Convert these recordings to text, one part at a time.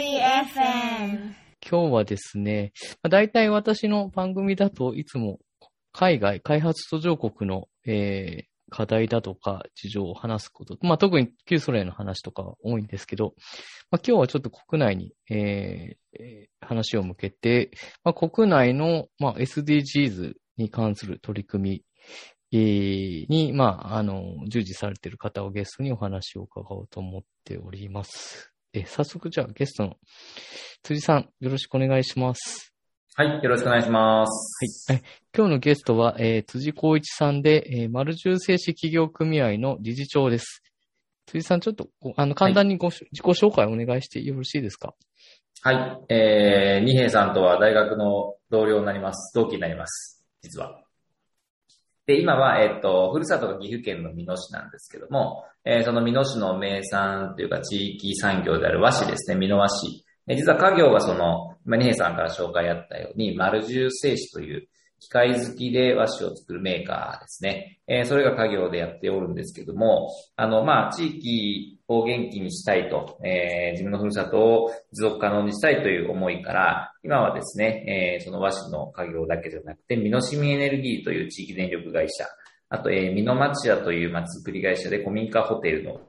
FM。今日はですね、大体私の番組だといつも海外、開発途上国の、えー、課題だとか事情を話すこと、まあ、特に旧ソ連の話とかが多いんですけど、まあ、今日はちょっと国内に、えー、話を向けて、まあ、国内の、まあ、SDGs に関する取り組み、えー、に、まあ、あの、従事されている方をゲストにお話を伺おうと思っております。え、早速じゃあゲストの辻さん、よろしくお願いします。はい、よろしくお願いします。はい。今日のゲストは、えー、辻光一さんで、えー、丸重製紙企業組合の理事長です。辻さん、ちょっと、あの、簡単にご、はい、自己紹介をお願いしてよろしいですか？はい。えー、二平さんとは大学の同僚になります。同期になります。実は。で、今は、えっ、と、ふるさとが岐阜県の美濃市なんですけども、えー、その美濃市の名産というか地域産業である和紙ですね、美濃和紙。実は家業がその、ま、二平さんから紹介あったように、丸重製紙という機械好きで和紙を作るメーカーですね。えー、それが家業でやっておるんですけども、あの、まあ、地域を元気にしたいと、えー、自分のふるさとを持続可能にしたいという思いから、今はですね、えー、その和紙の家業だけじゃなくて、美濃市民エネルギーという地域電力会社、あと、えー、美濃町屋という町づくり会社で古民家ホテルの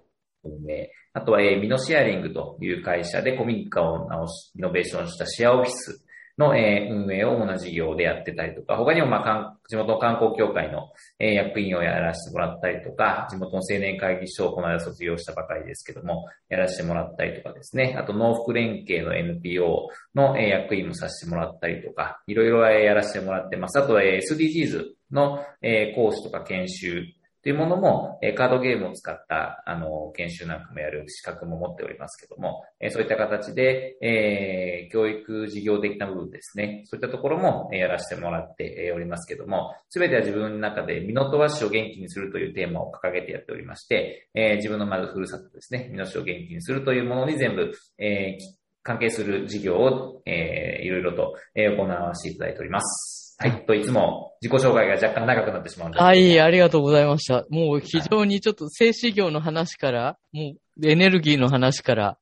運営、あとは、えー、ミノシェアリングという会社で古民家を直し、イノベーションしたシェアオフィスの、え、運営を主な事業でやってたりとか、他にも、まあ、地元の観光協会の、え、役員をやらせてもらったりとか、地元の青年会議所をこの間卒業したばかりですけども、やらせてもらったりとかですね、あと農福連携の NPO の、え、役員もさせてもらったりとか、いろいろ、やらせてもらってます。あとは、SDGs の、え、講師とか研修というものも、えカードゲームを使った、あの、研修なんかもやる資格も持っておりますけども、えそういった形で、え、教育事業的な部分ですね。そういったところも、えやらせてもらっておりますけども、すべては自分の中で、ミノトワ市を元気にするというテーマを掲げてやっておりまして、え、自分のまずふるさとですね、ミノ市を元気にするというものに全部、え、関係する事業を、えー、いろいろと、え行わせていただいております。はい。と、いつも自己紹介が若干長くなってしまうんですはい、ありがとうございました。もう非常にちょっと静止業の話から、もうエネルギーの話から、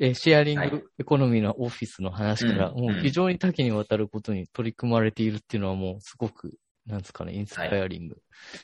えシェアリングエコノミーのオフィスの話から、はい、もう非常に多岐にわたることに取り組まれているっていうのはもうすごく、なんですかね、インスパイアリング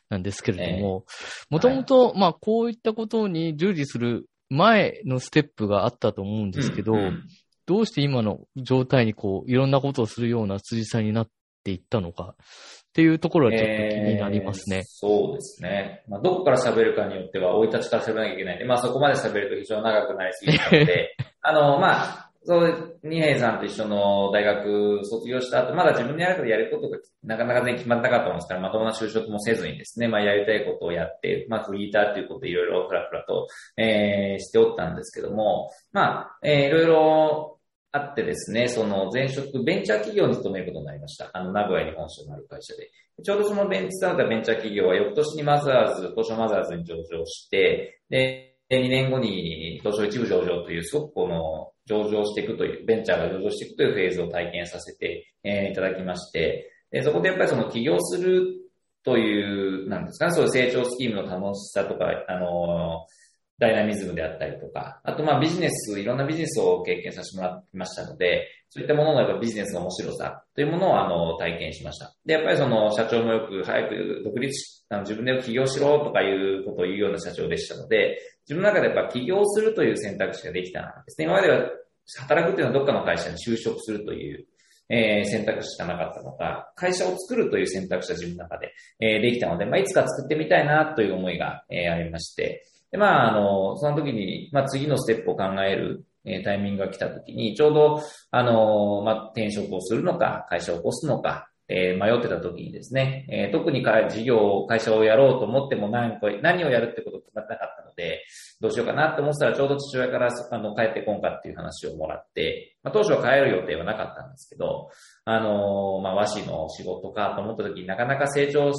なんですけれども、もともと、まあこういったことに従事する前のステップがあったと思うんですけど、うんうん。どうして今の状態にこう、いろんなことをするような辻さんになっていったのかっていうところはちょっと気になりますね。えー、そうですね。まあ、どこから喋るかによっては、生い立ちから喋らなきゃいけないんで、まあそこまで喋ると非常に長くなりすぎたので、あの、まあ、そう、二平さんと一緒の大学卒業した後、まだ自分でやることやることがなかなかね、決まったかったもんですから、まともな就職もせずにですね、まあやりたいことをやって、まあフリーターということでいろいろふらふらと、えー、しておったんですけども、まあ、えー、いろいろあってですね、その前職、ベンチャー企業に勤めることになりました。あの、名古屋に本社のある会社で。ちょうどそのベンチされたベンチャー企業は翌年にマザーズ、東証マザーズに上場して、で、2年後に東証一部上場という、すごくこの、上場していくという、ベンチャーが上場していくというフェーズを体験させて、えー、いただきまして、でそこでやっぱりその起業するという、なんですかね、そういう成長スキームの楽しさとか、あのーダイナミズムであったりとか、あとまあビジネス、いろんなビジネスを経験させてもらってましたので、そういったもののやっぱビジネスの面白さというものをあの体験しました。で、やっぱりその社長もよく早く独立し、あの自分で起業しろとかいうことを言うような社長でしたので、自分の中でやっぱ起業するという選択肢ができたんですね。今までは働くっていうのはどっかの会社に就職するというえー、選択肢しかなかったのか、会社を作るという選択肢は自分の中で、えー、できたので、まあ、いつか作ってみたいなという思いが、えー、ありまして、で、まあ、あの、その時に、まあ、次のステップを考える、えー、タイミングが来た時に、ちょうど、あの、まあ、転職をするのか、会社を起こすのか、えー、迷ってた時にですね、えー、特に事業、会社をやろうと思っても何、何をやるってこと決まってなかったので、どうしようかなって思ったら、ちょうど父親から、あの、帰ってこんかっていう話をもらって、まあ、当初は帰る予定はなかったんですけど、あのー、まあ、和紙の仕事かと思った時になかなか成長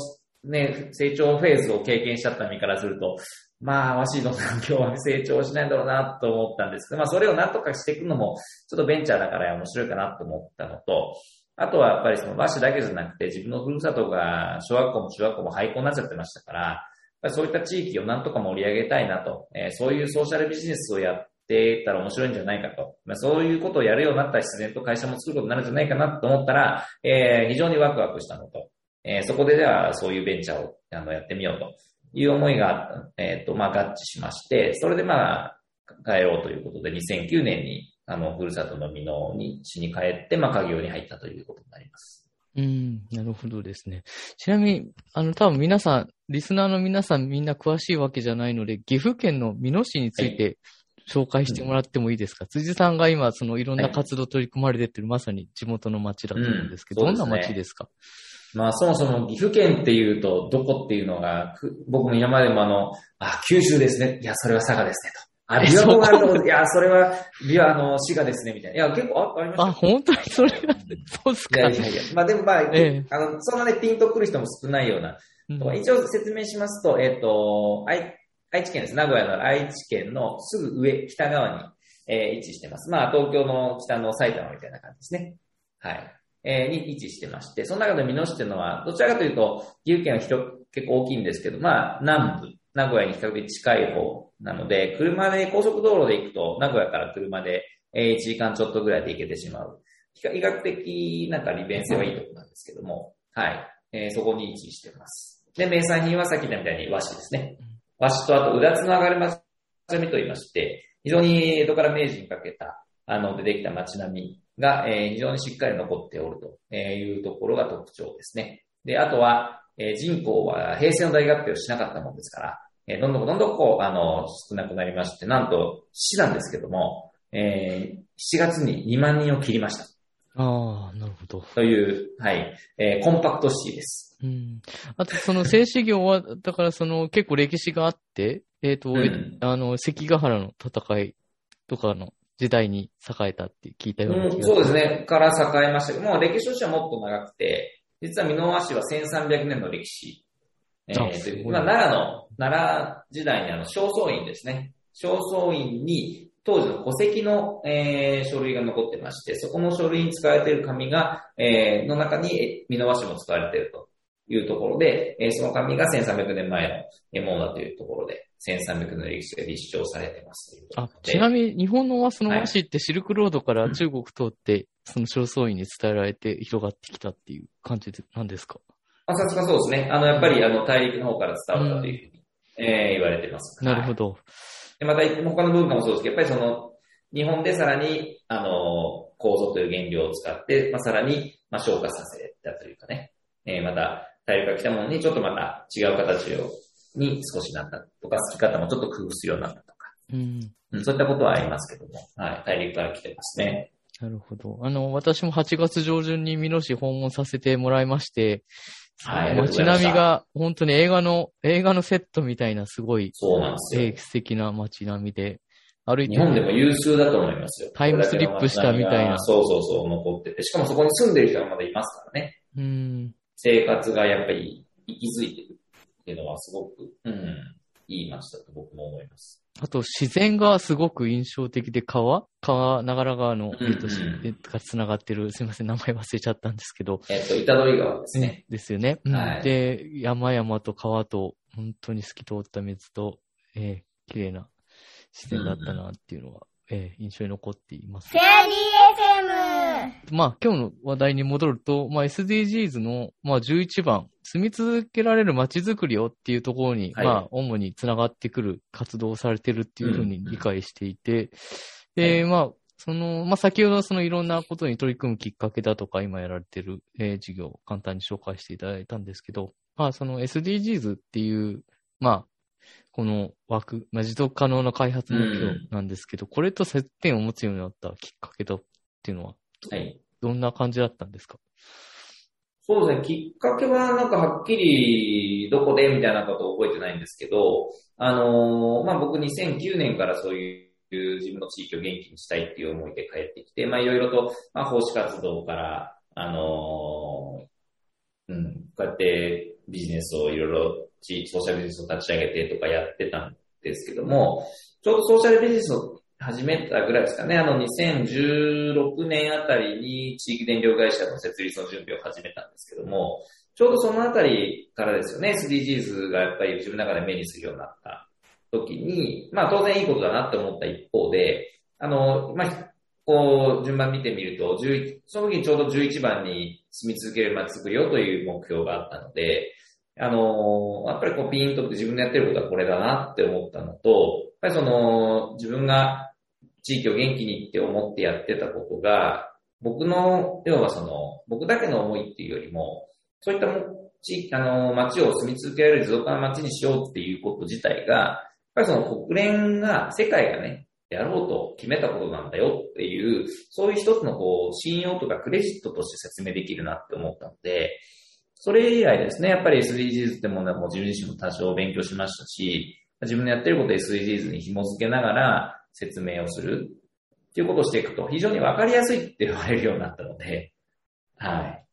ね、成長フェーズを経験しちゃった身からすると、まあ、和紙の産業は成長しないんだろうなと思ったんです。けど、まあ、それをなんとかしていくのも、ちょっとベンチャーだから面白いかなと思ったのと、あとはやっぱりその和紙だけじゃなくて、自分のふるさとが小学校も中学校も廃校になっちゃってましたから、そういった地域をなんとか盛り上げたいなと、えー、そういうソーシャルビジネスをやっってたら面白いんじゃないかと。まあ、そういうことをやるようになったら自然と会社も作ることになるんじゃないかなと思ったら、えー、非常にワクワクしたのと、えー、そこでではそういうベンチャーをあのやってみようと。いう思いが、えっ、ー、と、まあ、合致しまして、それでまあ、帰ろうということで、2009年に、あの、ふるさとの美濃に、市に帰って、まあ、家業に入ったということになります。うん、なるほどですね。ちなみに、あの、多分皆さん、リスナーの皆さんみんな詳しいわけじゃないので、岐阜県の美濃市について紹介してもらってもいいですか、はい、辻さんが今、そのいろんな活動取り組まれててる、まさに地元の町だと思うんですけど、うん、どんな町ですか？まあ、そもそも岐阜県っていうと、どこっていうのが、僕も今までもあの、あ、九州ですね。いや、それは佐賀ですね、と。あ、琵琶湖があると思う。いや、それは、琵琶の滋賀ですね、みたいな。いや、結構あ、ありました。あ、本当に？それが、そうっすか。いやいやいや。まあでもまあ、ええ、あの、そんなね、ピンとくる人も少ないような。うん、一応説明しますと、えっ、ー、と、愛、愛知県です。名古屋の愛知県のすぐ上、北側に、えー、位置してます。まあ、東京の北の埼玉みたいな感じですね。はい。えー、に位置してまして、その中で美濃市っていうのは、どちらかというと、岐阜県は広結構大きいんですけど、まあ、南部、名古屋に比較的近い方なので、車で、高速道路で行くと、名古屋から車で1時間ちょっとぐらいで行けてしまう。比較的なんか利便性はいいところなんですけども、はい。えー、そこに位置しています。で、名産品はさっき言ったみたいに和紙ですね。和紙とあと、うだつの上がりまさみと言いまして、非常に江戸から明治にかけた、あの、出てきた街並みが、えー、非常にしっかり残っておるというところが特徴ですね。で、あとは、えー、人口は平成の大合併をしなかったものですから、えどんどんどんどんこう、あの、少なくなりまして、なんと、市なんですけども、えー、7月に2万人を切りました。ああ、なるほど。という、はい、えー、コンパクト市です。うん。あと、その静止業は、だからその結構歴史があって、えっ、ー、と、うん、あの、関ヶ原の戦いとかの時代に栄えたって聞いたような気が、うん、そうですね。から栄えましたけども、歴史としてはもっと長くて、実は美濃和紙は1300年の歴史えー、まあ、奈良の、奈良時代にあの、正倉院ですね。正倉院に、当時の戸籍の、えー、書類が残ってまして、そこの書類に使われている紙が、えー、の中に、美濃和紙も使われているというところで、えー、その紙が1300年前のものだというところで、1300年の歴史が立証されてますあ、ちなみに日本の和紙の和紙ってシルクロードから中国通って、その正倉院に伝えられて広がってきたっていう感じで、なんですか？まあ、さすがそうですね。あの、やっぱり、あの、大陸の方から伝わったというふうに、うん、えー、言われてます。なるほど。はい、でまた、他の文化もそうですけど、やっぱりその、日本でさらに、あの、構造という原料を使って、まあ、さらに、まあ、消化させたというかね、えー、また、大陸が来たものにちょっとまた違う形を、に少しなったとか、好き方もちょっと工夫するようになったとか、うん、うん、そういったことはありますけども、はい、大陸から来てますね。なるほど。あの、私も8月上旬に美濃市訪問させてもらいまして、はい。街並みが、本当に映画の、映画のセットみたいなすごい、そうなんですよ。素敵な街並みで、歩いて。日本でも有数だと思いますよ。タイムスリップしたみたいな。そうそうそう、残ってて。しかもそこに住んでる人がまだいますからね。うん。生活がやっぱり息づいてるっていうのはすごく、うん、いい街だと僕も思います。あと、自然がすごく印象的で、川？川、長良川の、えっと、が繋がってる、すいません、名前忘れちゃったんですけど。えっと、板取川ですね。ですよね。はい、で、山々と川と、本当に透き通った水と、えー、綺麗な自然だったなっていうのは、えー、印象に残っています。まあ、今日の話題に戻ると、まあ、SDGs の、まあ、11番、住み続けられる街づくりをっていうところに、はい、まあ、主につながってくる活動をされてるっていうふうに理解していて、うん、で、まあ、その、まあ、先ほどそのいろんなことに取り組むきっかけだとか、今やられてる、えー、事業を簡単に紹介していただいたんですけど、まあ、その SDGs っていう、まあ、この枠、まあ、持続可能な開発目標なんですけど、うん、これと接点を持つようになったきっかけだっていうのは、はい。どんな感じだったんですか？そうですね。きっかけはなんかはっきりどこでみたいなことを覚えてないんですけど、あのー、まあ、僕2009年からそういう自分の地域を元気にしたいっていう思いで帰ってきて、まあ、いろいろと、まあ、奉仕活動から、あのー、うん、こうやってビジネスをいろいろソーシャルビジネスを立ち上げてとかやってたんですけども、ちょうどソーシャルビジネスを始めたぐらいですかね。あの、2016年あたりに地域電力会社の設立の準備を始めたんですけども、ちょうどそのあたりからですよね、SDGs がやっぱり自分の中で目にするようになった。時に、まあ当然いいことだなって思った一方で、あの、まあ、こう、順番見てみると、11その時にちょうど11番に住み続ける街作りをという目標があったので、あの、やっぱりこうピンとって自分のやってることはこれだなって思ったのと、やっぱりその、自分が地域を元気にって思ってやってたことが、僕の、要はその、僕だけの思いっていうよりも、そういった地域、あの、街を住み続けられる持続可能な街にしようっていうこと自体が、やっぱりその国連が、世界がね、やろうと決めたことなんだよっていう、そういう一つのこう、信用とかクレジットとして説明できるなって思ったので、それ以来ですね、やっぱり SDGs ってものはもう自分自身も多少勉強しましたし、自分のやってること SDGs に紐付けながら説明をするっていうことをしていくと非常にわかりやすいって言われるようになったので、はい。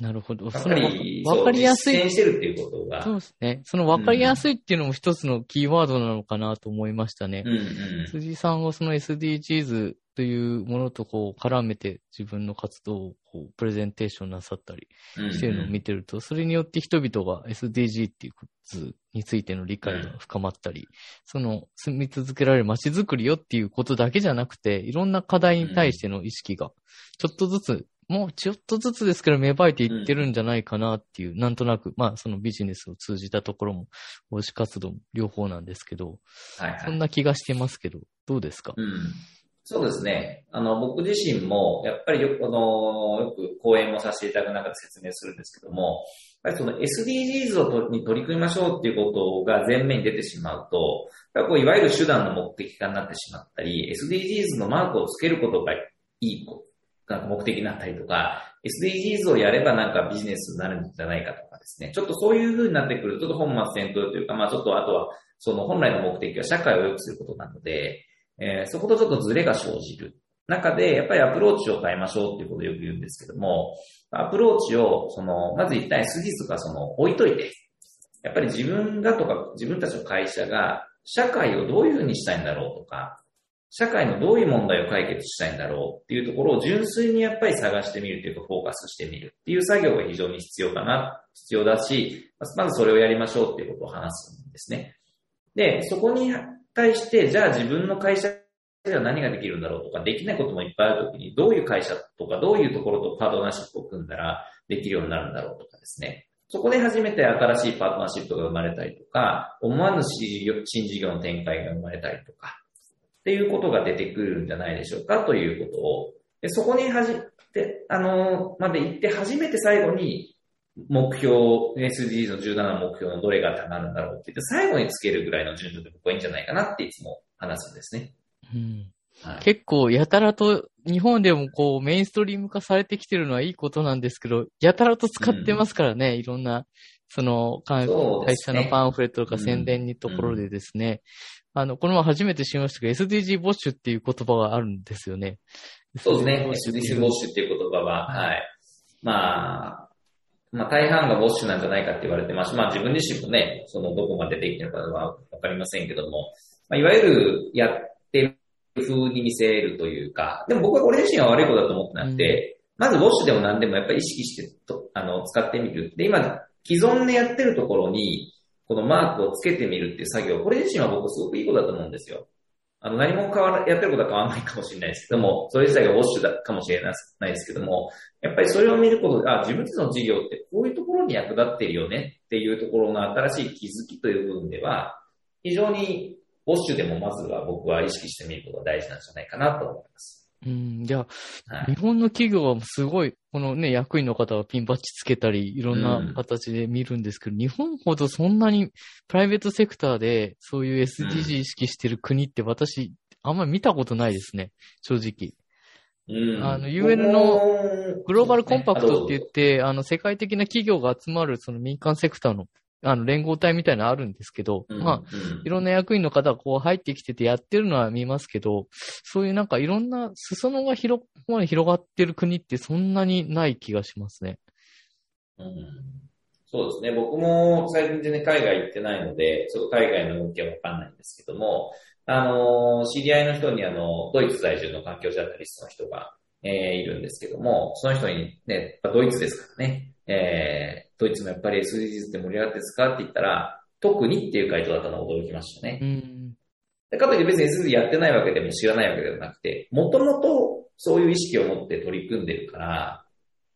なるほど。やっぱり、わかりやすい。してるっていうことが。そうですね。そのわかりやすいっていうのも一つのキーワードなのかなと思いましたね。うんうん、辻さんはその SDGs というものとこう絡めて自分の活動をこうプレゼンテーションなさったりしてるのを見てると、それによって人々が SDG っていう図についての理解が深まったり、その住み続けられる街づくりよっていうことだけじゃなくて、いろんな課題に対しての意識がちょっとずつもうちょっとずつですけど芽生えていってるんじゃないかなっていう、うん、なんとなく、まあそのビジネスを通じたところも、奉仕活動も両方なんですけど、はいはい、そんな気がしてますけど、どうですか、うん、そうですね。あの、僕自身も、やっぱりよく、あの、よく講演もさせていただく中で説明するんですけども、やっぱりその SDGs をとに取り組みましょうっていうことが前面に出てしまうと、やっぱこういわゆる手段の目的化になってしまったり、SDGs のマークをつけることがいいなんか目的になったりとか、SDGs をやればなんかビジネスになるんじゃないかとかですね。ちょっとそういう風になってくると、ちょっと本末転倒というか、まあちょっとあとは、その本来の目的は社会を良くすることなので、えー、そことちょっとズレが生じる中で、やっぱりアプローチを変えましょうっていうことをよく言うんですけども、アプローチを、その、まず一旦 SDGs とかその置いといて、やっぱり自分がとか自分たちの会社が社会をどういうふうにしたいんだろうとか、社会のどういう問題を解決したいんだろうっていうところを純粋にやっぱり探してみるというかフォーカスしてみるっていう作業が非常に必要かな、必要だし、まずそれをやりましょうっていうことを話すんですね。で、そこに対して、じゃあ自分の会社では何ができるんだろうとか、できないこともいっぱいあるときに、どういう会社とか、どういうところとパートナーシップを組んだらできるようになるんだろうとかですね。そこで初めて新しいパートナーシップが生まれたりとか、思わぬ新事業の展開が生まれたりとか、っていうことが出てくるんじゃないでしょうかということを、でそこにはじ、で、あの、まで行って初めて最後に目標、SDGs の17目標のどれがたまるんだろうって言って最後につけるぐらいの順序で僕はいいんじゃないかなっていつも話すんですね。うん。はい、結構、やたらと、日本でもこう、メインストリーム化されてきてるのはいいことなんですけど、やたらと使ってますからね、うん、いろんな、その、会社のパンフレットとか宣伝にところでですね、あの、この前初めて知りましたけど、SDG ボッシュっていう言葉があるんですよね。そうですね。SDG ボッシュ。っていう言葉は、はい。まあ、まあ大半がボッシュなんじゃないかって言われてます。まあ自分自身もね、そのどこまでできてるかはわかりませんけども、まあ、いわゆるやってる風に見せるというか、でも僕は俺自身は悪いことだと思ってなくて、うん、まずウォッシュでも何でもやっぱり意識してとあの使ってみる。で、今、既存でやってるところに、このマークをつけてみるっていう作業、これ自身は僕すごくいいことだと思うんですよ。あの、何も変わら、やってることは変わらないかもしれないですけども、それ自体がウォッシュだかもしれないですけども、やっぱりそれを見ることで、あ、自分たちの事業ってこういうところに役立ってるよねっていうところの新しい気づきという部分では、非常にウォッシュでもまずは僕は意識してみることが大事なんじゃないかなと思います。うん、じゃあ、はい、日本の企業はすごい、このね、役員の方がピンバッジつけたり、いろんな形で見るんですけど、うん、日本ほどそんなにプライベートセクターでそういう SDG 意識してる国って私、あんまり見たことないですね、正直。うん、あの、UN のグローバルコンパクトって言って、あの、世界的な企業が集まるその民間セクターのあの、連合体みたいなのあるんですけど、うん、まあ、いろんな役員の方がこう入ってきててやってるのは見ますけど、そういうなんかいろんな裾野が広、まで広がってる国ってそんなにない気がしますね。うん、そうですね。僕も最近全然海外行ってないので、ちょっと海外の動きはわかんないんですけども、あの、知り合いの人にあの、ドイツ在住の環境ジャーナリストの人が、えー、いるんですけども、その人にね、ドイツですからね、えー、ドイツもやっぱり SDGs って盛り上がってですかって言ったら、特にっていう回答だったのが驚きましたね。でかといって別に SDGs やってないわけでも知らないわけではなくて、もともとそういう意識を持って取り組んでるから、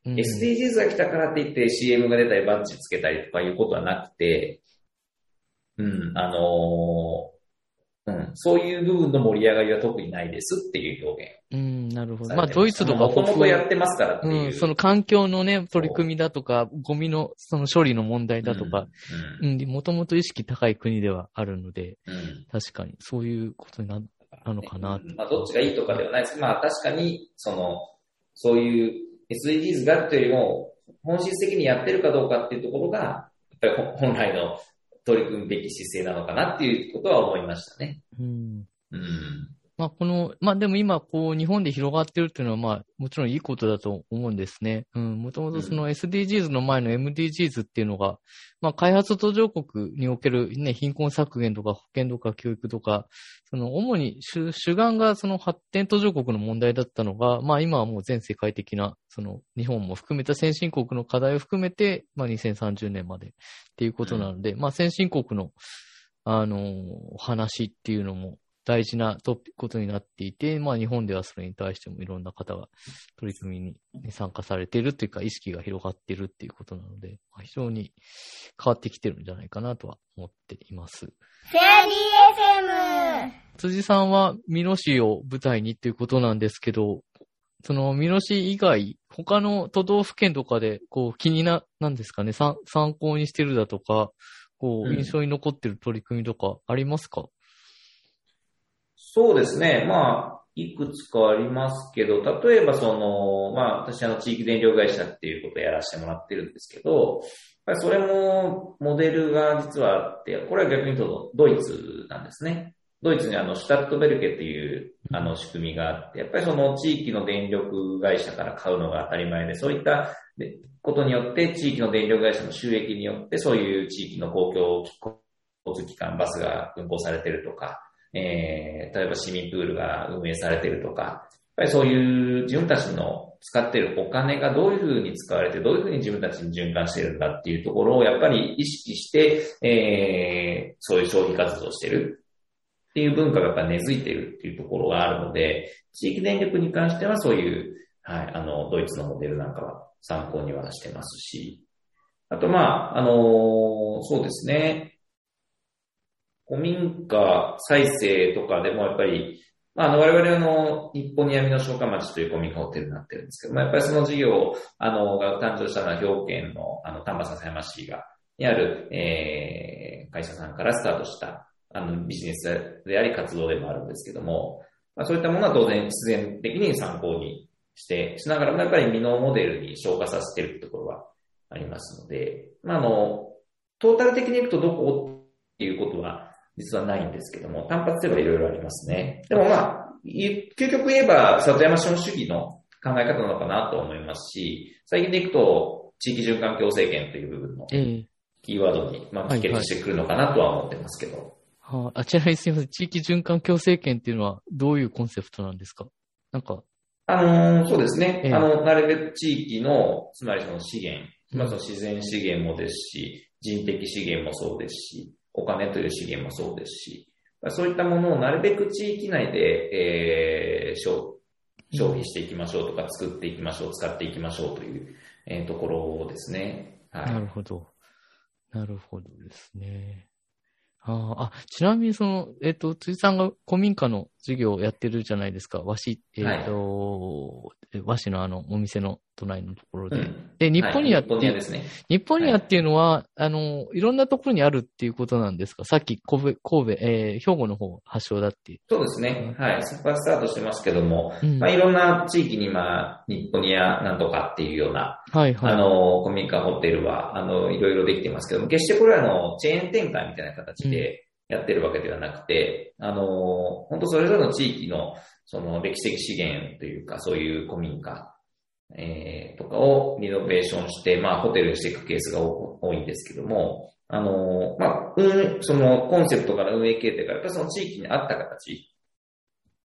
うん。SDGs が来たからって言って CM が出たりバッジつけたりとかいうことはなくて、うん、あのーうん、そういう部分の盛り上がりは特にないですっていう表現。うん、なるほど。さまあ、ドイツとかもともとやってますからっていう。うん、その環境のね、取り組みだとか、ゴミのその処理の問題だとか、うん、うん、もともと意識高い国ではあるので、うんうん確かにそういうことにななのかな。まあ、どっちがいいとかではないですまあ、確かに、その、そういう SDGs があるというよりも、本質的にやってるかどうかっていうところが、やっぱり本本来の取り組むべき姿勢なのかなっていうことは思いましたね。うん。うん。まあ、この、まあでも今、こう、日本で広がってるっていうのは、まあ、もちろんいいことだと思うんですね。うん。もともとその SDGs の前の MDGs っていうのが、まあ、開発途上国におけるね、貧困削減とか保健とか教育とか、その、主に主、主眼がその発展途上国の問題だったのが、まあ今はもう全世界的な、その、日本も含めた先進国の課題を含めて、まあ2030年までっていうことなので、まあ先進国の、あのー話っていうのも大事なトピことになっていて、まあ日本ではそれに対してもいろんな方が取り組みにね参加されているというか意識が広がっているっていうことなので、まあ、非常に変わってきてるんじゃないかなとは思っています。フェアリー FM! 辻さんは美濃市を舞台にっていうことなんですけど、その美濃市以外、他の都道府県とかで、こう気にな、なんですかね、さん参考にしてるだとか、こううん印象に残ってる取り組みとかありますか、そうですね。まあ、いくつかありますけど、例えばその、まあ、私あの地域電力会社っていうことをやらせてもらってるんですけど、やっぱりそれもモデルが実はあって、これは逆に言うとドイツなんですね。ドイツにあの、シュタットベルケっていうあの仕組みがあって、やっぱりその地域の電力会社から買うのが当たり前で、そういったことによって地域の電力会社の収益によってそういう地域の公共交通機関、バスが運行されてるとか、えー、例えば市民プールが運営されてるとか、やっぱりそういう自分たちの使っているお金がどういうふうに使われて、どういうふうに自分たちに循環してるんだっていうところをやっぱり意識して、えー、そういう消費活動をしてるっていう文化がやっぱ根付いてるっていうところがあるので、地域電力に関してはそういう、はい、あの、ドイツのモデルなんかは参考にはしてますし、あとまあ、あのーそうですね、古民家再生とかでもやっぱり、まあ、あの、我々の日本に闇の消化町という古民家ホテルになってるんですけども、やっぱりその事業、あの、が誕生したのは兵庫県の、あの、丹波篠山市が、にある、えー、会社さんからスタートした、あの、ビジネスであり活動でもあるんですけども、まあ、そういったものは当然必然的に参考にして、しながらもやっぱりミノモデルに消化させてるところはありますので、まあ、あの、トータル的にいくとどこっていうことは実はないんですけども、単発ではいろいろありますね。でもまあ、い究極言えば里山資本主義の考え方なのかなと思いますし、最近でいくと地域循環共生権という部分のええキーワードに、まあ、はい帰結してくるのかなとは思ってますけど。はあ、あちなみにすみません。地域循環共生圏っていうのはどういうコンセプトなんですか？なんか、あのーそうですね。ええあの、なるべく地域の、つまりその資源、うんまあその自然資源もですし、人的資源もそうですし、お金という資源もそうですし、そういったものをなるべく地域内で、えー消消費していきましょうとか、作っていきましょう、使っていきましょうという、えーところですね。はい。なるほど。なるほどですね。ああ、あ、ちなみにその、えっ、と、辻さんが古民家の事業をやってるじゃないですか。和紙、えっ、と、え和紙のあの、お店の隣のところで。うんで、日本にやって、はい日本ね。日本にはっていうのは、あの、いろんなところにあるっていうことなんですか？さっき神戸、神戸、えー兵庫の方発祥だっていう。そうですね。はい。そこからスタートしてますけども、うんまあ、いろんな地域に今、日本やなんとかっていうような、はいはい。あの、古民家ホテルは、あの、いろいろできてますけども、決してこれはあの、チェーン展開みたいな形でやってるわけではなくて、あの、本当それぞれの地域の、その歴史的資源というか、そういう古民家、えー、とかをリノベーションして、まあ、ホテルにしていくケースが多いんですけども、あの、まあ、運、そのコンセプトから運営形態から、やっぱその地域に合った形。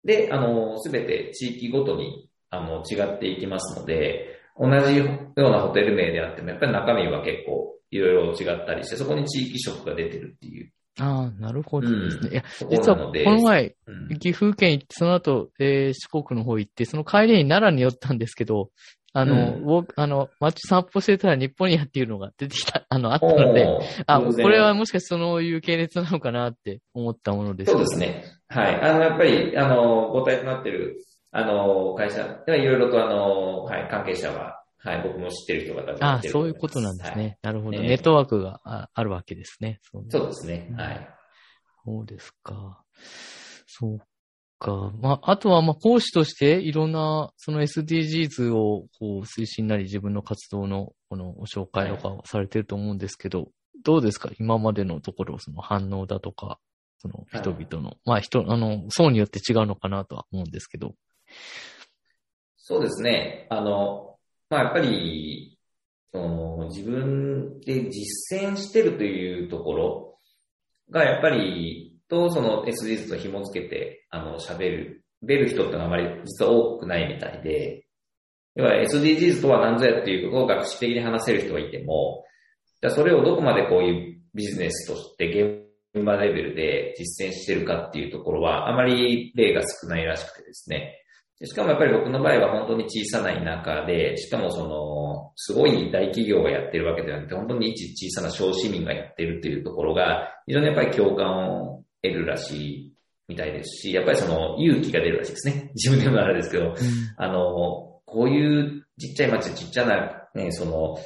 で、あの、すべて地域ごとに、あの、違っていきますので、同じようなホテル名であっても、やっぱり中身は結構いろいろ違ったりして、そこに地域色が出てるっていうああ、なるほどですね。うんいや、実はこの前、うん岐阜県行って、その後、えー四国の方行って、その帰りに奈良に寄ったんですけど、あの、うんあの、街散歩してたら日本にやっていうのが出てきた、あの、あったので、あ、これはもしかしてそういう系列なのかなって思ったものです。そうですね。はい。あの、やっぱり、あの、母体となってる、あの、会社ではいろいろとあの、はい、関係者は、はい、僕も知ってる人が多分あいてるそういうことなんですはいね。なるほど。ええネットワークがああるわけですね。そうですね。はい。そうですか。そうか。まあ、あとは、まあ、講師としていろんな、その SDGs を、こう、推進なり自分の活動の、この、ご紹介とかをされてると思うんですけど、どうですか？今までのところ、その反応だとか、その人々の、まあ、人、あの、層によって違うのかなとは思うんですけど。そうですね。あの、まあ、やっぱり、その、自分で実践してるというところが、やっぱり、と、その SDGs と紐付けて、あの、喋る、出る人ってのはあまり実は多くないみたいで、要は SDGs とは何ぞやっていうことを学識的に話せる人がいても、じゃそれをどこまでこういうビジネスとして現場レベルで実践してるかっていうところは、あまり例が少ないらしくてですね。でしかもやっぱり僕の場合は本当に小さな田舎で、しかもその、すごい大企業がやってるわけではなくて、本当に一小さな小市民がやってるっていうところが、非常にやっぱり共感を得るらしいみたいですし、やっぱりその勇気が出るらしいですね。自分でもあれですけど、あの、こういうちっちゃい町、ちっちゃな、ね、その、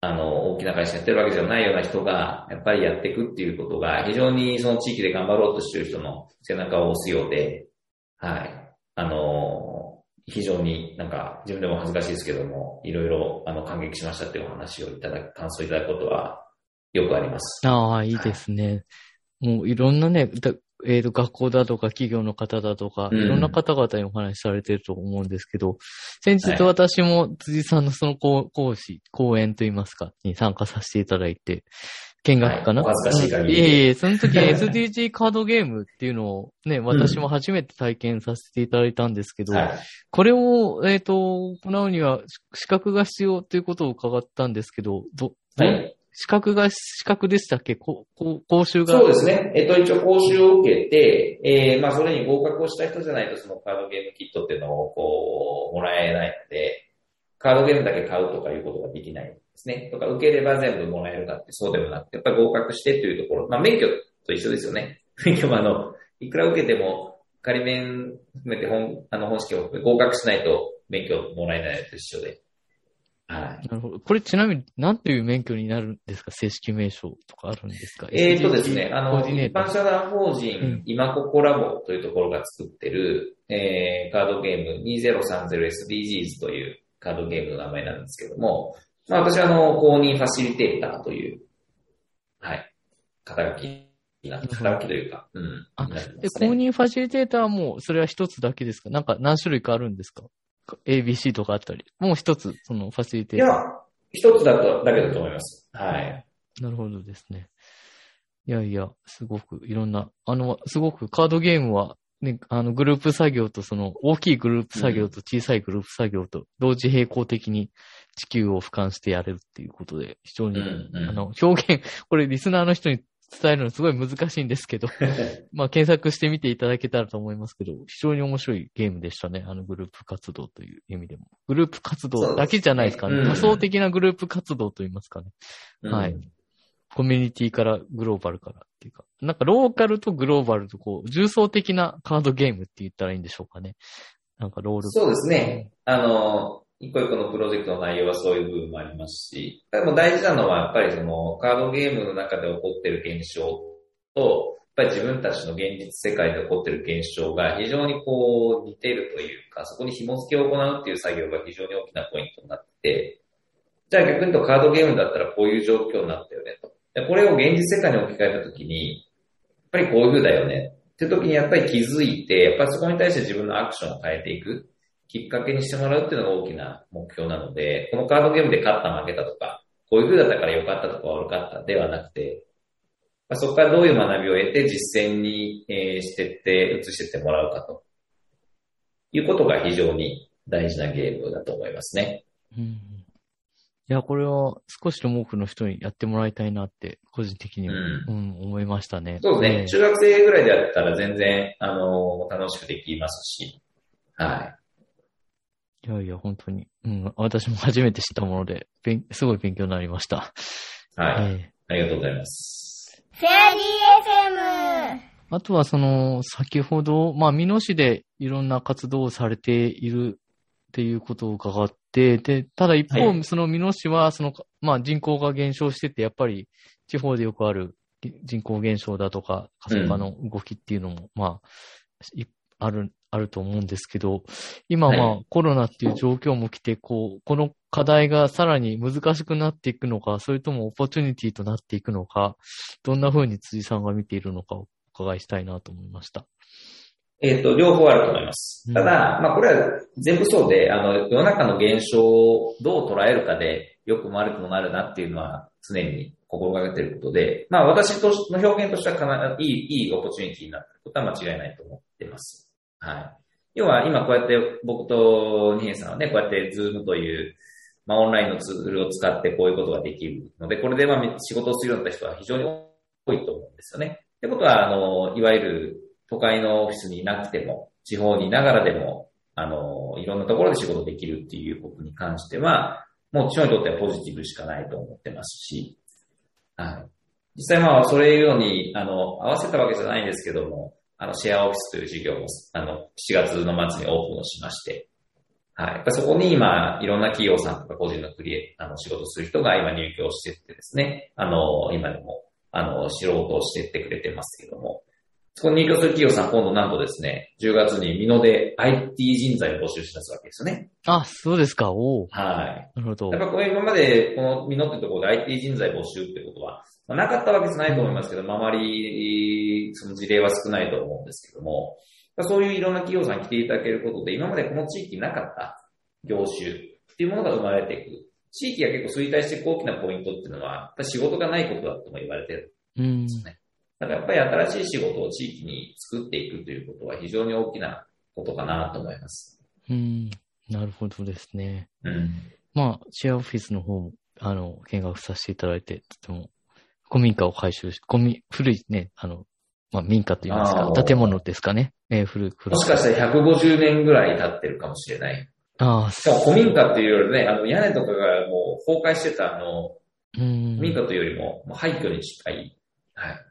あの、大きな会社やってるわけじゃないような人が、やっぱりやっていくっていうことが、非常にその地域で頑張ろうとしてる人の背中を押すようで、はい。あの、非常になんか自分でも恥ずかしいですけども、いろいろあの感激しましたっていうお話をいただく、感想いただくことはよくあります。ああ、いいですね。もういろんなね、だえっ、と、学校だとか企業の方だとか、うんいろんな方々にお話しされてると思うんですけど、先日はい私も辻さんのその講講師、講演といいますか、に参加させていただいて、見学かな、はい恥ずかしい限りいえいえ、その時 SDG カードゲームっていうのをね、私も初めて体験させていただいたんですけど、はい。これを、えっ、と、行うには資格が必要ということを伺ったんですけど、ど、はい。資格が、資格でしたっけここ講習が。そうですね。えっと、一応講習を受けて、えー、まあ、それに合格をした人じゃないと、そのカードゲームキットっていうのを、こう、もらえないので、カードゲームだけ買うとかいうことができないですね。とか、受ければ全部もらえるかってそうでもなくて、やっぱり合格してっていうところ、まあ、免許と一緒ですよね。免許もあの、いくら受けても、仮免含めて本、あの、本試験を合格しないと免許もらえないのと一緒で。はい。なるほど。これちなみに何という免許になるんですか？正式名称とかあるんですか？えーとですね、あの、一般社団法人、うん今ここラボというところが作ってる、えー、カードゲーム 2030SDGs というカードゲームの名前なんですけども、まあ私はあの、公認ファシリテーターという、はい、肩書き肩書きというか、うん、あで、公認ファシリテーターはもう、それは一つだけですか？なんか何種類かあるんですか ?ABC とかあったり。もう一つ、そのファシリテいやータ、一つだと、だけだと思います。はい。ー。なるほどですね。いやいや、すごくいろんな、あの、すごくカードゲームは、ね、あの、グループ作業とその、大きいグループ作業と小さいグループ作業と、同時並行的に地球を俯瞰してやれるっていうことで、非常に、うんうんあの、表現、これリスナーの人に伝えるのすごい難しいんですけど、まあ、検索してみていただけたらと思いますけど、非常に面白いゲームでしたね。あのグループ活動という意味でも。グループ活動だけじゃないですかね。ねうん多層的なグループ活動といいますかね。はいうんコミュニティからグローバルからっていうか。なんかローカルとグローバルとこう、重層的なカードゲームって言ったらいいんでしょうかね。なんかロール。そうですね。あの、一個一個のプロジェクトの内容はそういう部分もありますし、でも大事なのはやっぱりそのカードゲームの中で起こってる現象と、やっぱり自分たちの現実世界で起こってる現象が非常にこう似てるというか、そこに紐付けを行うっていう作業が非常に大きなポイントになって、じゃあ逆に言うとカードゲームだったらこういう状況になったよねと。でこれを現実世界に置き換えたときに、やっぱりこういう風だよねって時にやっぱり気づいて、やっぱりそこに対して自分のアクションを変えていく。きっかけにしてもらうっていうのが大きな目標なので、このカードゲームで勝った負けたとか、こういう風だったから良かったとか悪かったではなくて、まあ、そこからどういう学びを得て実践に、えーしてって、移してってもらうかということが非常に大事なゲームだと思いますね。うん。いや、これは少しでも多くの人にやってもらいたいなって、個人的にも、ううん、思いましたね。そうですね。え中学生ぐらいでやったら全然、あの、楽しくできますし。はえいやいや、本当に。うん、私も初めて知ったもので、勉すごい勉強になりました。い。はい。ええありがとうございます。フェアリー FM。あとはその、先ほど、まあ、美濃市でいろんな活動をされているっていうことを伺って、で、ただ一方、はいその美濃市は、その、まあ、人口が減少してて、やっぱり地方でよくある人口減少だとか、過疎化の動きっていうのも、まあ、いある、あると思うんですけど、今まあ、はコロナっていう状況も来て、こう、この課題がさらに難しくなっていくのか、それとも opportunity となっていくのか、どんな風に辻さんが見ているのかをお伺いしたいなと思いました。えっ、と、両方あると思いますうん。ただ、まあ、これは全部そうで、あの、世の中の現象をどう捉えるかで、良くも悪くもなるなっていうのは常に心がけていることで、まあ、私としての表現としてはかなりいい、いい opportunity になっていることは間違いないと思っています。はい。要は、今こうやって僕と二平さんはね、こうやって Zoom という、まあ、オンラインのツールを使ってこういうことができるので、これでまあ仕事をするようになった人は非常に多いと思うんですよね。ってことは、あの、いわゆる都会のオフィスにいなくても、地方にいながらでも、あの、いろんなところで仕事できるっていうことに関しては、もう地方にとってはポジティブしかないと思ってますし、はい。実際まあ、それように、あの、合わせたわけじゃないんですけども、あの、シェアオフィスという事業も、あの、7月の末にオープンをしまして、はい。そこに今、いろんな企業さんとか個人のクリエ、あの、仕事する人が今入居してってですね、あの、今でも、あの、知ろうとしてってくれてますけども、そこに入居する企業さん、今度なんとですね、10月に美濃で IT 人材を募集し出すわけですよね。あ、そうですか。おおはい。なるほどやっ。ぱこう今まで、この美濃ってところで IT 人材募集ってことは、まあなかったわけじゃないと思いますけど、まああまり、その事例は少ないと思うんですけども、まあそういういろんな企業さんに来ていただけることで、今までこの地域になかった業種っていうものが生まれていく。地域が結構衰退していく大きなポイントっていうのは、仕事がないことだとも言われてるうん。だからやっぱり新しい仕事を地域に作っていくということは非常に大きなことかなと思います。うん。なるほどですね。うん。まあ、シェアオフィスの方も、あの、見学させていただいて、とても、古民家を改修し、古民、古いね、あの、まあ、民家と言いますか、建物ですかね。えー古く、もしかしたら150年ぐらい経ってるかもしれない。ああ、しかも古民家っていうよりね、あの屋根とかがもう崩壊してたあの、うん。民家というよりももう廃墟に近い。はい。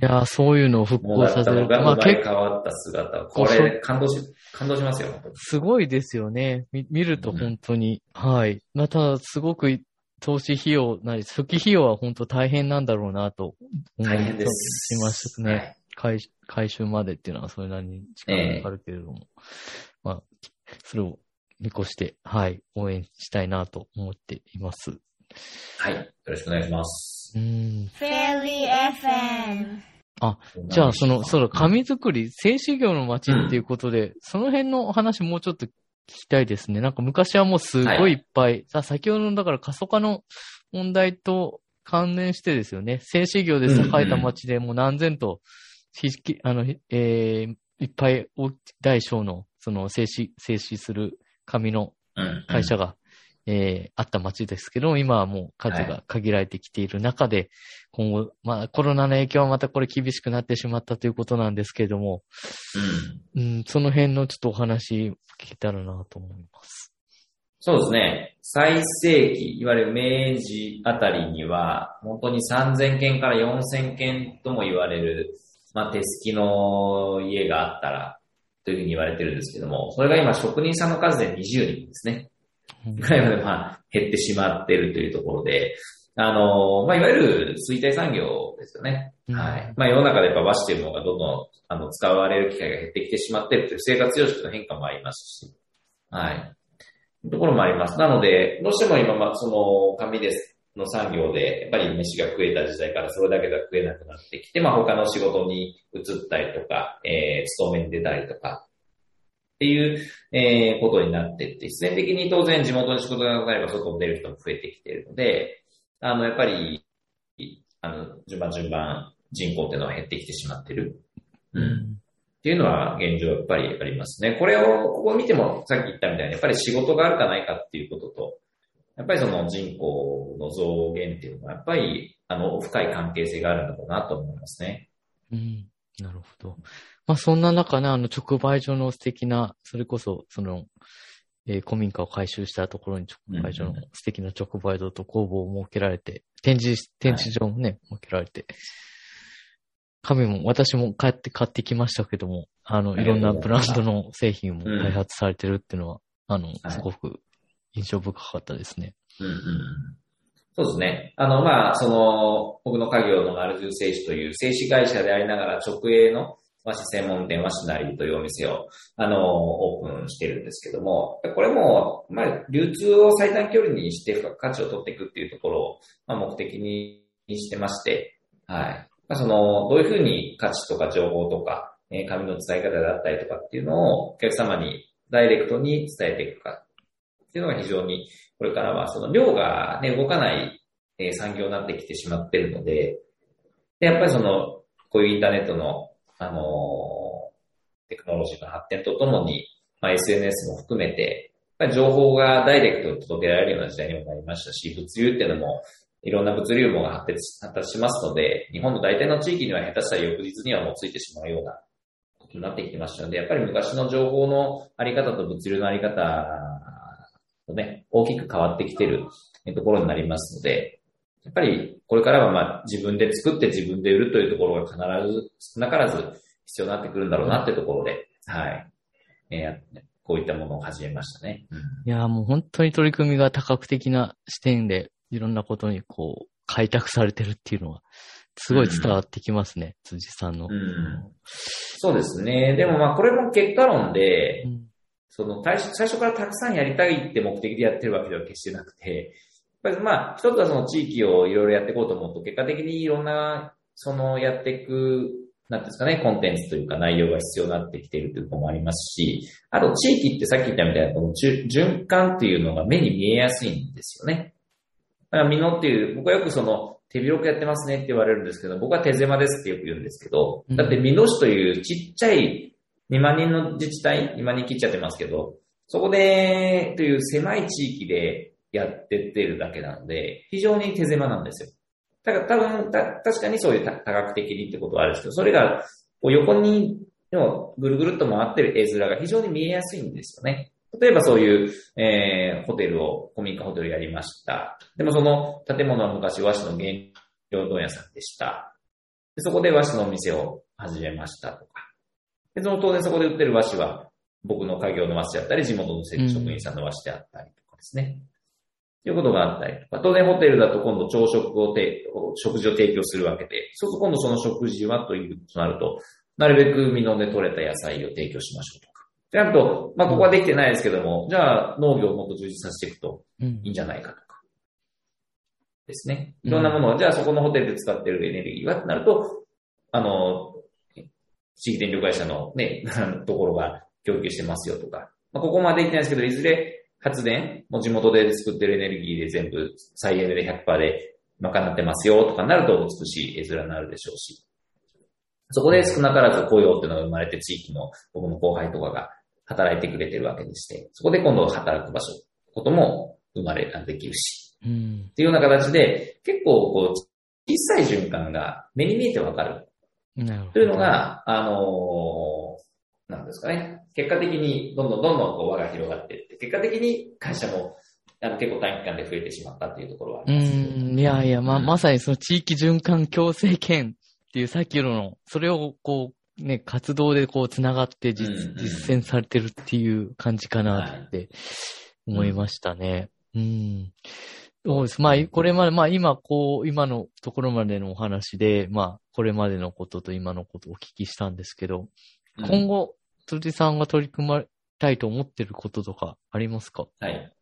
いやー、そういうのを復興させる。まあ、結変わった姿。これ、感動し、感動しますよ。すごいですよね。見見ると本当に。はい。また、すごく投資費用なり、初期費用は本当大変なんだろうなと思い大変です。しますね。はい回回収までっていうのはそれなりに時間がかかるけれども、まあ、それを見越して、はい、応援したいなと思っています。はい。よろしくお願いします。うん。フェリー FM。じゃあ、その、その、うん紙作り、製紙業の街っていうことで、その辺のお話もうちょっと聞きたいですね。なんか昔はもうすごいいっぱい、さ、先ほどの、だから過疎化の問題と関連してですよね。製紙業で栄えた街でもう何千と、ひきあの、えーいっぱい大大小の、その、製紙、製紙する紙のうん。会社が、えーあった街ですけど、今はもう数が限られてきている中で、今後、まあコロナの影響はまたこれ厳しくなってしまったということなんですけれども、うん。うん、その辺のちょっとお話聞けたらなと思います。そうですね。最盛期、いわゆる明治あたりには、本当に3000件から4000件とも言われる、まあ、手すきの家があったら、というふうに言われてるんですけども、それが今職人さんの数で20人ですね。ぐらいまでまあ減ってしまっているというところで、あの、まあ、いわゆる衰退産業ですよね。うんはい。まあ、世の中でやっぱ和紙というものがどんどん、あの、使われる機会が減ってきてしまっているという生活様式の変化もありますし、はい。ところもあります。なので、どうしても今、まあ、その、紙です。の産業で、やっぱり飯が食えた時代からそれだけが食えなくなってきて、まあ他の仕事に移ったりとか、えー、勤めに出たりとか、っていう、えー、ことになっていって、必然的に当然地元に仕事がなれば外に出る人も増えてきているので、あの、やっぱり、あの、順番順番人口っていうのは減ってきてしまっている。う。うんんっていうのは現状やっぱりありますね。これを、ここ見てもさっき言ったみたいに、やっぱり仕事があるかないかっていうことと、やっぱりその人口の増減っていうのは、やっぱり、あの、深い関係性があるんだろうなと思いますね。うん。なるほど。まあ、そんな中ね、あの、直売所の素敵な、それこそ、その、えー、古民家を改修したところに直売所の素敵な直売所と工房を設けられて、展示、展示場もね、はい、設けられて、紙も、私も帰って買ってきましたけども、あの、いろんなブランドの製品も開発されてるっていうのは、あの、すごく印象深かったですね。うんうん。そうですね。あの、まあ、その、僕の家業の丸十製紙という製紙会社でありながら直営の和紙専門店和紙なりというお店を、あの、オープンしてるんですけども、これも、まあ、流通を最短距離にして価値を取っていくっていうところを、まあ、目的にしてまして、はい。まあ、その、どういうふうに価値とか情報とか、え紙の伝え方だったりとかっていうのをお客様にダイレクトに伝えていくかっていうのが非常に、これからはその量がね、動かない、え産業になってきてしまってるので、で、やっぱりその、こういうインターネットのあの、テクノロジーの発展とともに、まあ、SNS も含めて、情報がダイレクトに届けられるような時代にもなりましたし、物流っていうのも、いろんな物流網が発達発達しますので、日本の大体の地域には下手したら翌日にはもうついてしまうようなことになってきてましたので、やっぱり昔の情報のあり方と物流のあり方とね、大きく変わってきてるところになりますので、やっぱりこれからはまあ自分で作って自分で売るというところが必ず少なからず必要になってくるんだろうなっていうところで、はい。えー、こういったものを始めましたね。いやもう本当に取り組みが多角的な視点でいろんなことにこう開拓されてるっていうのはすごい伝わってきますね、うん、辻さんの、うん。そうですね。でもまあこれも結果論で、うん、その最初からたくさんやりたいって目的でやってるわけでは決してなくて、ぱりまあ、一つはその地域をいろいろやっていこうと思うと、結果的にいろんな、そのやっていく、なんですかね、コンテンツというか内容が必要になってきているということもありますし、あと地域ってさっき言ったみたいな、この循環っていうのが目に見えやすいんですよね。だから、美濃っていう、僕はよくその、手広くやってますねって言われるんですけど、僕は手狭ですってよく言うんですけど、だって美濃市というちっちゃい2万人の自治体、2万人切っちゃってますけど、そこで、という狭い地域で、やってってるだけなので、非常に手狭なんですよ。だから多分、た確かにそういう多角的にってことはあるんですけど、それがこう横にのぐるぐるっと回ってる絵面が非常に見えやすいんですよね。例えばそういう、えー、ホテルを、古民家ホテルやりました。でもその建物は昔和紙の原料問屋さんでした。でそこで和紙のお店を始めましたとか。で、その当然そこで売ってる和紙は僕の家業の和紙であったり、地元の職員さんの和紙であったりとかですね。うんいうことがあったりとか、当然ホテルだと今度朝食を提食事を提供するわけで、そうすると今度その食事はというとなると、なるべく身ので取れた野菜を提供しましょうとか。で、あと、まあ、ここはできてないですけども、じゃあ農業をもっと充実させていくといいんじゃないかとか。ですね。いろんなものを、じゃあそこのホテルで使ってるエネルギーはってなると、あの、地域電力会社のね、ところが供給してますよとか。まあ、ここまでできてないですけど、いずれ発電も地元で作ってるエネルギーで全部再エネで100%で賄ってますよとかなると美しい絵面になるでしょうし、そこで少なからず雇用っていうのが生まれて地域の僕の後輩とかが働いてくれてるわけでして、そこで今度働く場所、ことも生まれ、できるし、うん、っていうような形で結構こう小さい循環が目に見えてわかる。というのが、あのー、なんですかね。結果的にどんどんどんどんこう輪が広がっていって、結果的に会社もあの結構短期間で増えてしまったっていうところはあります、ね。うん、いやいや、ま、まさにその地域循環共生圏っていうさっきの、それをこう、ね、活動でこう繋がって実,、実践されてるっていう感じかなって思いましたね。うん。そうです。まあ、これまで、まあ今こう、今のところまでのお話で、まあ、これまでのことと今のことをお聞きしたんですけど、今後、辻さんが取り組まれたいと思ってることとかありますか？はい。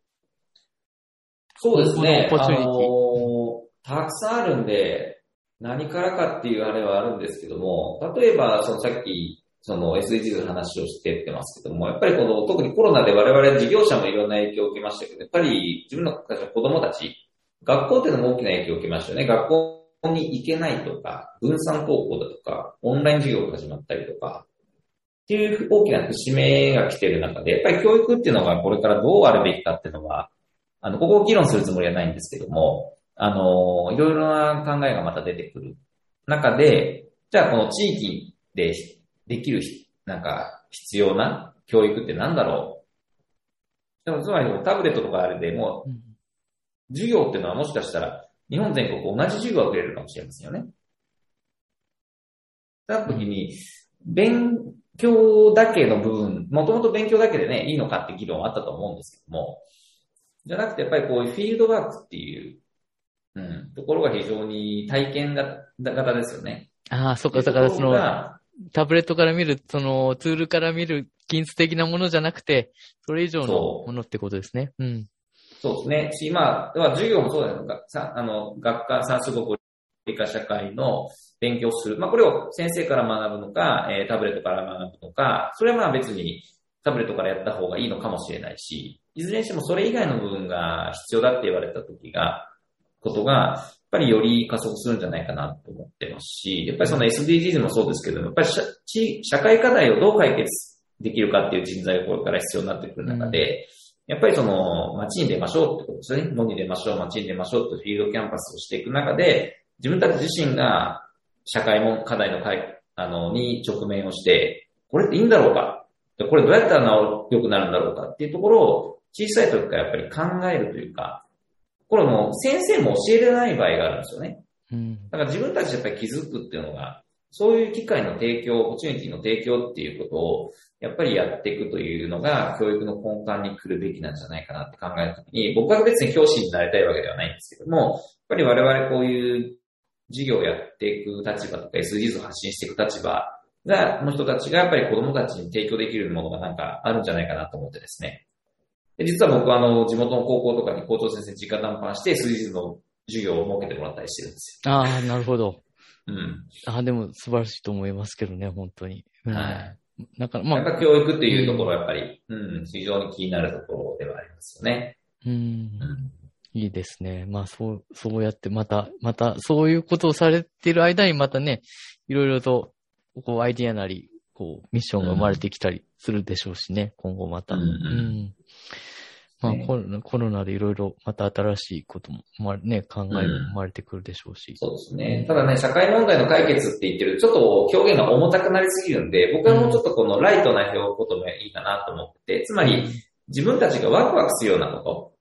そうですね。あのたくさんあるんで、何からかっていうあれはあるんですけども、例えば、そのさっき、その SDGs の話をしてってますけども、やっぱりこの、特にコロナで我々事業者もいろんな影響を受けましたけど、やっぱり自分の子供たち、学校っていうのも大きな影響を受けましたよね。学校に行けないとか、分散登校だとか、オンライン授業が始まったりとか、っていう大きな節目が来てる中で、やっぱり教育っていうのがこれからどうあるべきかっていうのは、あの、ここを議論するつもりはないんですけども、あの、いろいろな考えがまた出てくる中で、じゃあこの地域でできる、なんか、必要な教育って何だろう。でも、つまりタブレットとかあれでも、授業っていうのはもしかしたら、日本全国同じ授業が受けれるかもしれませんよね。だった時に、勉強だけの部分、もともと勉強だけでね、いいのかって議論はあったと思うんですけども、じゃなくてやっぱりこういうフィールドワークっていう、うん、ところが非常に体験型ですよね。ああ、そっか、だからその、タブレットから見る、そのツールから見る均質的なものじゃなくて、それ以上のものってことですね。うん。そうですね。し、まあ、授業もそうだよ。さあの学科算数国理科社会の勉強する。まあ、これを先生から学ぶのか、えー、タブレットから学ぶのか、それはまあ別にタブレットからやった方がいいのかもしれないし、いずれにしてもそれ以外の部分が必要だって言われた時が、ことが、やっぱりより加速するんじゃないかなと思ってますし、やっぱりその SDGs もそうですけども、やっぱり社会課題をどう解決できるかっていう人材がこれから必要になってくる中で、やっぱりその街に出ましょうってことですね。野に出ましょう、街に出ましょうってフィールドキャンパスをしていく中で、自分たち自身が社会も課題の解あのに直面をして、これっていいんだろうか？これどうやったら良くなるんだろうかっていうところを小さい時からやっぱり考えるというか、これも先生も教えれない場合があるんですよね。うん、だから自分たちでやっぱり気づくっていうのが、そういう機会の提供、オポチュニティの提供っていうことを、やっぱりやっていくというのが、教育の根幹に来るべきなんじゃないかなって考えたときに、僕は別に教師になりたいわけではないんですけども、やっぱり我々こういう授業をやっていく立場とか SDGs を発信していく立場が、の人たちがやっぱり子供たちに提供できるものがなんかあるんじゃないかなと思ってですね。で実は僕はあの、地元の高校とかに校長先生に直談判して SDGs の授業を設けてもらったりしてるんですよ。ああ、なるほど。うん。ああ、でも素晴らしいと思いますけどね、本当に。うん、はい。なんか、まあ。なんか教育っていうところはやっぱり、うん、非常に気になるところではありますよね。うん。うんいいですね。まあ、そう、そうやって、また、また、そういうことをされている間に、またね、いろいろと、こう、アイディアなり、こう、ミッションが生まれてきたりするでしょうしね、うん、今後また。うん、うん。まあ、ね、コロナ、コロナでいろいろまた新しいことも、まあね、考えが生まれてくるでしょうし、うん、そうですね。ただね、社会問題の解決って言ってるちょっと表現が重たくなりすぎるんで、僕はもうちょっとこのライトな表現がいいかなと思って、つまり、自分たちがワクワクするようなこと、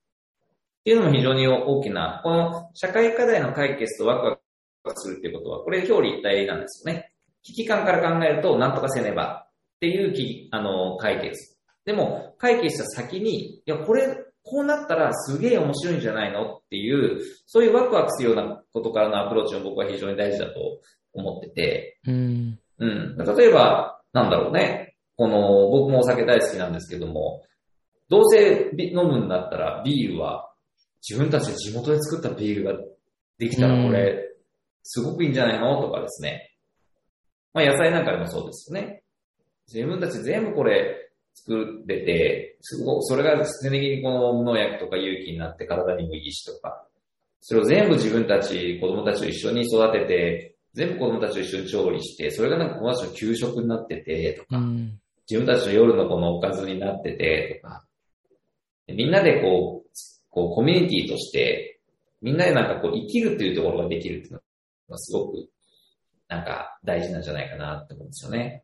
っていうのも非常に大きな、この社会課題の解決とワクワクするっていうことは、これ表裏一体なんですよね。危機感から考えると、なんとかせねばっていうあの解決。でも、解決した先に、いや、これ、こうなったらすげえ面白いんじゃないのっていう、そういうワクワクするようなことからのアプローチも僕は非常に大事だと思ってて。うん。うん。例えば、なんだろうね。この、僕もお酒大好きなんですけども、どうせ飲むんだったらビールは自分たちで地元で作ったビールができたらこれ、すごくいいんじゃないの？とかですね。まあ野菜なんかでもそうですよね。自分たち全部これ作ってて、すごそれが常にこの無農薬とか有機になって体にもいいしとか、それを全部自分たち、子供たちと一緒に育てて、全部子供たちと一緒に調理して、それがなんか子供たちの給食になってて、とか、うん、自分たちの夜のこのおかずになってて、とか、みんなでこう、こう、コミュニティとして、みんなでなんかこう、生きるっていうところができるっていうのが、すごく、なんか、大事なんじゃないかなって思うんですよね。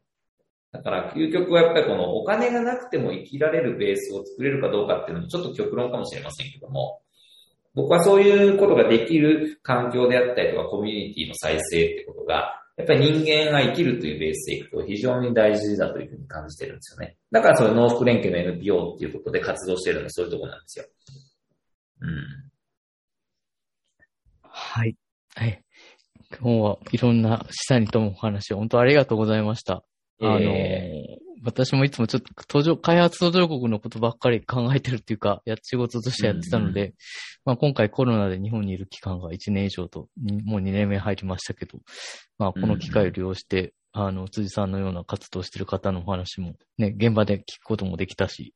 だから、究極はやっぱりこの、お金がなくても生きられるベースを作れるかどうかっていうのも、ちょっと極論かもしれませんけども、僕はそういうことができる環境であったりとか、コミュニティの再生ってことが、やっぱり人間が生きるというベースでいくと非常に大事だというふうに感じてるんですよね。だからその農福連携の NPO っていうことで活動してるのはそういうところなんですよ。うん。はい。はい。今日はいろんな資産にともお話を本当ありがとうございました。えー、あの、私もいつもちょっと途上、開発途上国のことばっかり考えてるっていうか、や、仕事としてやってたので、うんうん、まあ今回コロナで日本にいる期間が1年以上と、もう2年目入りましたけど、まあこの機会を利用して、うんうん、あの、辻さんのような活動してる方のお話もね、現場で聞くこともできたし、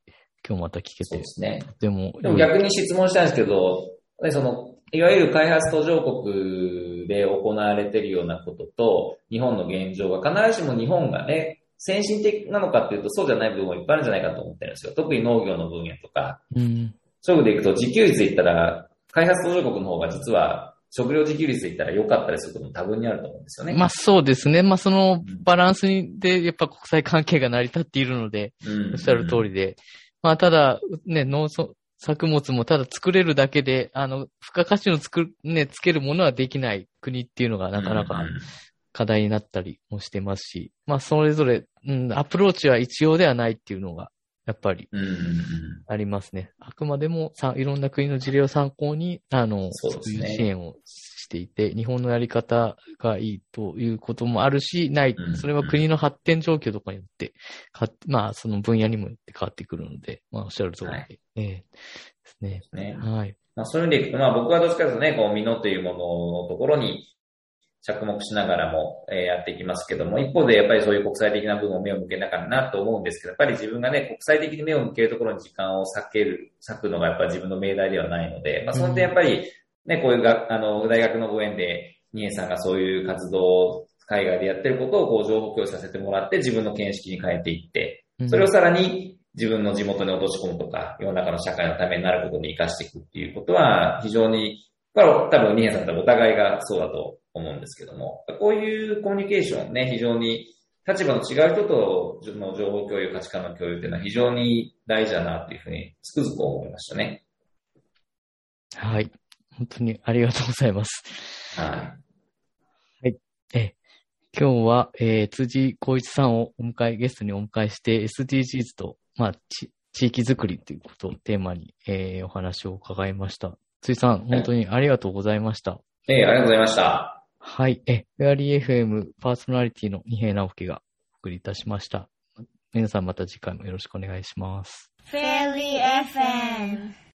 今日また聞けて。そうですね。でも、でも逆に質問したんですけど、その、いわゆる開発途上国で行われているようなことと、日本の現状が必ずしも日本がね、先進的なのかっていうとそうじゃない部分もいっぱいあるんじゃないかと思ってるんですよ。特に農業の分野とか、うん、勝負でいくと自給率で言ったら、開発途上国の方が実は食料自給率で言ったら良かったりすることも多分にあると思うんですよね。まあそうですね。まあそのバランスにで、やっぱ国際関係が成り立っているので、うん、おっしゃる通りで。まあただ、ね、農村、作物もただ作れるだけで、あの、付加価値の作る、ね、つけるものはできない国っていうのがなかなか課題になったりもしてますし、まあそれぞれ、うん、アプローチは一様ではないっていうのが、やっぱり、ありますね。あくまでもさ、いろんな国の事例を参考に、あの、そう、いう支援をしていて、日本のやり方がいいということもあるし、ない。それは国の発展状況とかによって、かまあ、その分野にもよって変わってくるので、まあ、おっしゃる通りで、はい、ええー、ですね。ねはい。まあ、そういう意味でいくと、まあ、僕はどっちかというとね、こう、美濃というもののところに、着目しながらも、えー、やっていきますけども、一方でやっぱりそういう国際的な部分を目を向けながらなと思うんですけど、やっぱり自分がね、国際的に目を向けるところに時間を避ける、割くのがやっぱり自分の命題ではないので、まあ、その点やっぱり、ね、こういうが、あの、大学のご縁で、ニエさんがそういう活動を海外でやってることをこう情報共有させてもらって自分の見識に変えていって、それをさらに自分の地元に落とし込むとか、世の中の社会のためになることに活かしていくっていうことは、非常に、これは多分ニエさんとお互いがそうだと思うんですけども、こういうコミュニケーションね、非常に立場の違う人との情報共有、価値観の共有っていうのは非常に大事だなっていうふうにつくづく思いましたね。はい。本当にありがとうございます。はい。はい。え、今日は、えー、辻光一さんをお迎え、ゲストにお迎えして SDGs と、まあ、地域づくりということをテーマに、えー、お話を伺いました。辻さん、本当にありがとうございました。ええー、ありがとうございました。はい。え、フェアリー FM パーソナリティの二平直樹がお送りいたしました。皆さんまた次回もよろしくお願いします。フェアリー FM